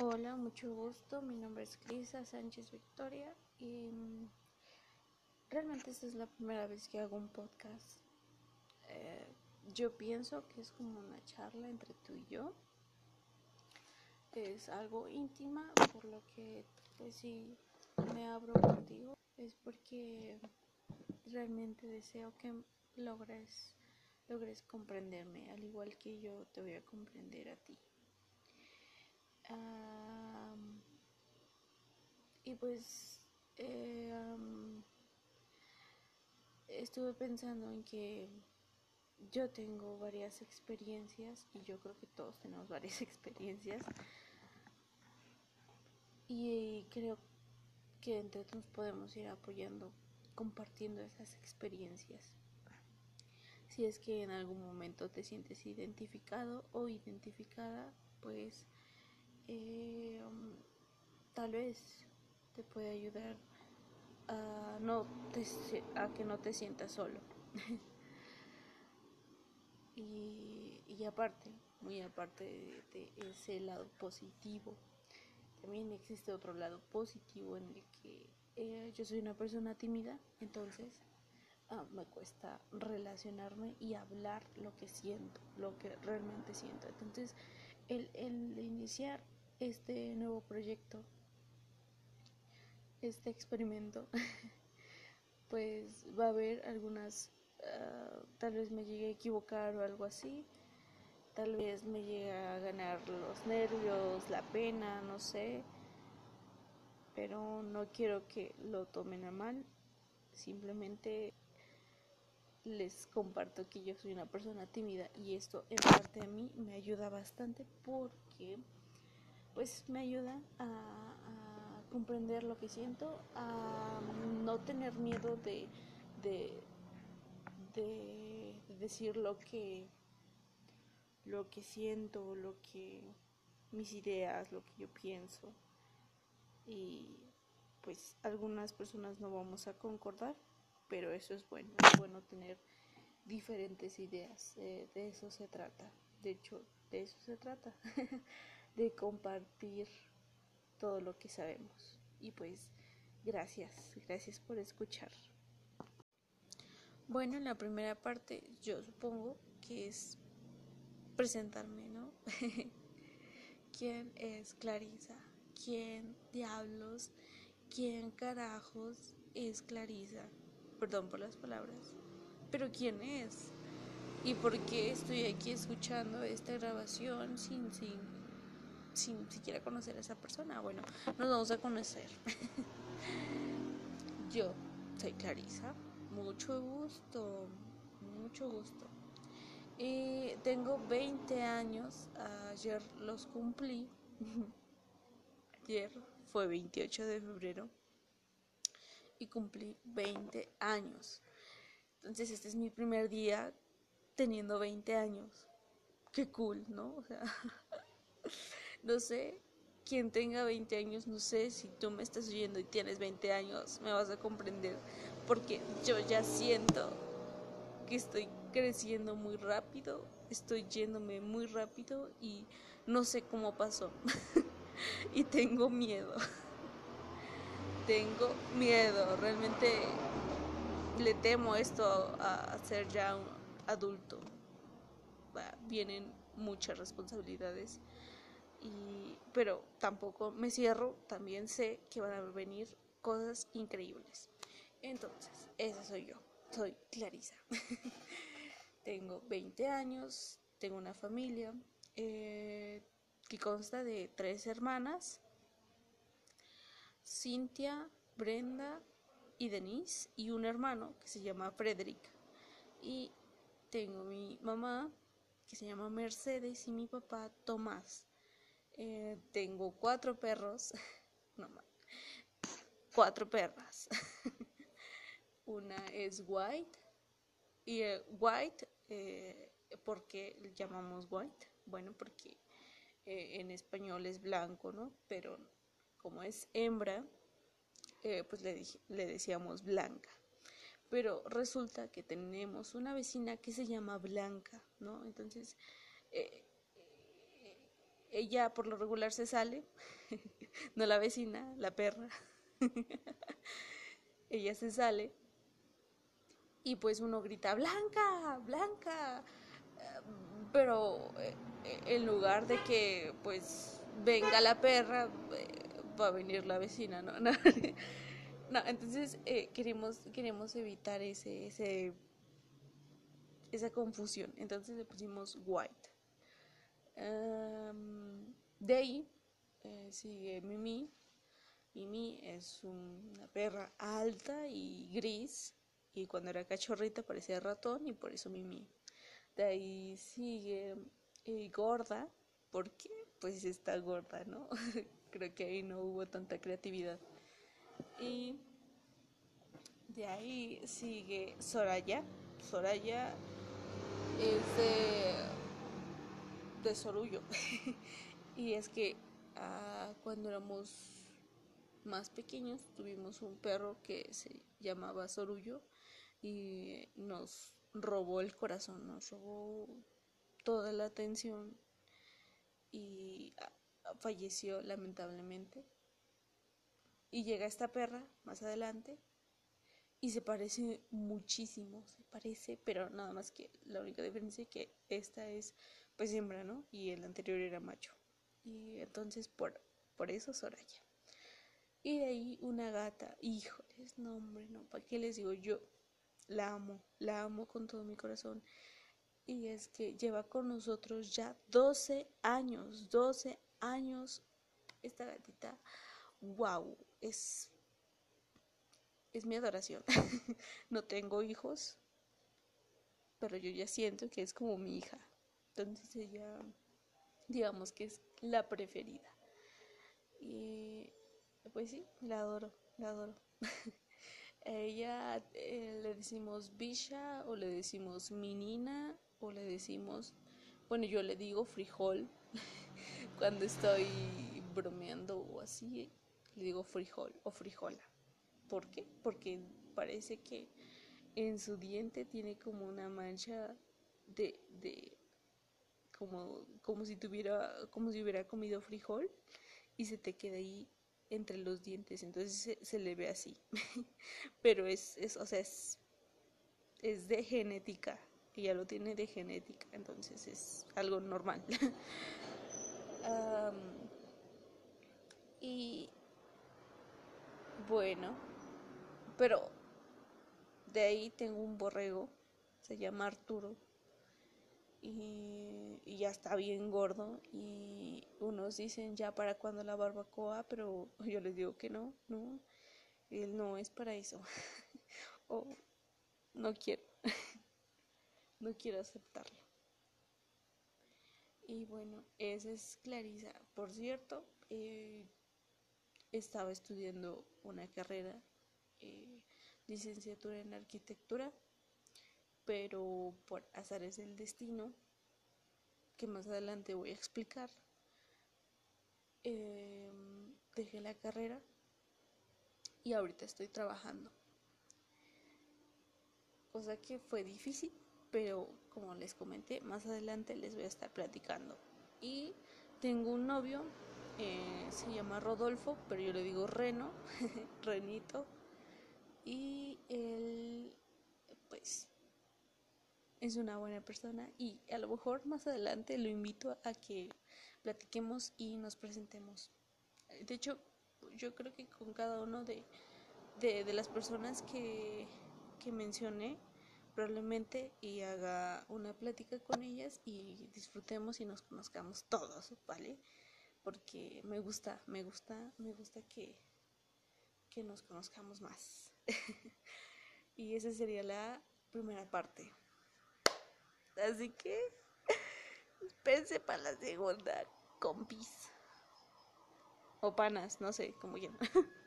Hola, mucho gusto. Mi nombre es Crisa Sánchez Victoria y mm, realmente esta es la primera vez que hago un podcast. Eh, yo pienso que es como una charla entre tú y yo. Es algo íntima, por lo que pues si me abro contigo es porque realmente deseo que logres logres comprenderme, al igual que yo te voy a comprender a ti. Y pues eh, estuve pensando en que yo tengo varias experiencias y yo creo que todos tenemos varias experiencias y creo que entre todos podemos ir apoyando, compartiendo esas experiencias. Si es que en algún momento te sientes identificado o identificada, pues eh, tal vez te puede ayudar a, no a que no te sientas solo. y, aparte, muy aparte de, ese lado positivo, también existe otro lado positivo en el que eh, yo soy una persona tímida, entonces ah, me cuesta relacionarme y hablar lo que siento, lo que realmente siento. Entonces, el, el iniciar este nuevo proyecto, este experimento, pues va a haber algunas, ah, tal vez me llegue a equivocar o algo así, tal vez me llegue a ganar los nervios, la pena, no sé, pero no quiero que lo tomen a mal, simplemente les comparto que yo soy una persona tímida y esto en parte a mí me ayuda bastante porque pues me ayuda a, comprender lo que siento, a no tener miedo de, de, decir lo que, lo que siento, lo que mis ideas, lo que yo pienso. Y pues algunas personas no vamos a concordar, pero eso es bueno, es bueno tener diferentes ideas, eh, de eso se trata, de hecho, de eso se trata. de compartir todo lo que sabemos. Y pues gracias, gracias por escuchar. Bueno, en la primera parte yo supongo que es presentarme, ¿no? ¿Quién es Clarisa? ¿Quién diablos? ¿Quién carajos es Clarisa? Perdón por las palabras. Pero ¿quién es? ¿Y por qué estoy aquí escuchando esta grabación sin, sin sin siquiera conocer a esa persona. Bueno, nos vamos a conocer. Yo soy Clarisa. Mucho gusto, mucho gusto. Y tengo 20 años. Ayer los cumplí. Ayer fue 28 de febrero. Y cumplí 20 años. Entonces este es mi primer día teniendo 20 años. Qué cool, ¿no? O sea, No sé, quien tenga 20 años, no sé si tú me estás oyendo y tienes 20 años, me vas a comprender, porque yo ya siento que estoy creciendo muy rápido, estoy yéndome muy rápido y no sé cómo pasó. y tengo miedo. tengo miedo, realmente le temo esto a, ser ya un adulto. vienen muchas responsabilidades pero tampoco me cierro, también sé que van a venir cosas increíbles. Entonces, esa soy yo, soy Clarisa. tengo 20 años, tengo una familia eh, que consta de tres hermanas, Cintia, Brenda y Denise, y un hermano que se llama Frederick. Y tengo mi mamá que se llama Mercedes y mi papá Tomás. Eh, tengo cuatro perros, no cuatro perras. Una es White y eh, White, eh, ¿por qué llamamos White? Bueno, porque en español es blanco, ¿no? Pero como es hembra, pues le, le decíamos blanca. Pero resulta que tenemos una vecina que se llama Blanca, ¿no? Entonces, ella por lo regular se sale, no la vecina, la perra. ella se sale y pues uno grita, Blanca, Blanca. Pero eh, en lugar de que pues venga la perra, eh, va a venir la vecina, ¿no? no, entonces eh, queremos, queremos evitar ese, ese, esa confusión. Entonces le pusimos white. De ahí sigue Mimi. Mimi es una perra alta y gris y cuando era cachorrita parecía ratón y por eso Mimi. De ahí sigue eh, gorda, porque pues está gorda, ¿no? Creo que ahí no hubo tanta creatividad. Y de ahí sigue Soraya. Soraya es de, de Sorullo. y es que ah, cuando éramos más pequeños tuvimos un perro que se llamaba Sorullo y nos robó el corazón, nos robó toda la atención y falleció lamentablemente. Y llega esta perra más adelante y se parece muchísimo, se parece, pero nada más que la única diferencia es que esta es pues hembra, ¿no? Y el anterior era macho. Y entonces por, por eso Soraya. Y de ahí una gata, híjoles, no hombre, no, ¿para qué les digo yo? la amo, la amo con todo mi corazón. Y es que lleva con nosotros ya 12 años, 12 años esta gatita. Wow, es es mi adoración. no tengo hijos, pero yo ya siento que es como mi hija. Entonces ella, digamos que es la preferida. Y pues sí, la adoro, la adoro. A ella eh, le decimos Bisha o le decimos Minina o le decimos, bueno, yo le digo frijol cuando estoy bromeando o así, le digo frijol o frijola. ¿Por qué? Porque parece que en su diente tiene como una mancha de, de como, como si tuviera, como si hubiera comido frijol y se te queda ahí entre los dientes, entonces se, le ve así. Pero es, es, o sea, es, es de genética, ella lo tiene de genética, entonces es algo normal. y bueno, pero de ahí tengo un borrego, se llama Arturo, y, ya está bien gordo y unos dicen ya para cuando la barbacoa, pero yo les digo que no, no, él no es para eso. o no quiero, no quiero aceptarlo. Y bueno, esa es Clarisa. Por cierto, eh, estaba estudiando una carrera, eh, licenciatura en arquitectura pero por azares del destino, que más adelante voy a explicar, em, dejé la carrera y ahorita estoy trabajando. Cosa que fue difícil, pero como les comenté, más adelante les voy a estar platicando. Y tengo un novio, eh, se llama Rodolfo, pero yo le digo Reno, Renito. Y él, pues, es una buena persona y a lo mejor más adelante lo invito a que platiquemos y nos presentemos. De hecho, yo creo que con cada uno de, de, las personas que, que mencioné, probablemente y haga una plática con ellas y disfrutemos y nos conozcamos todos, ¿vale? Porque me gusta, me gusta, me gusta que, que nos conozcamos más. y esa sería la primera parte. Así que espérense para la segunda, compis. O panas, no sé, como quieran.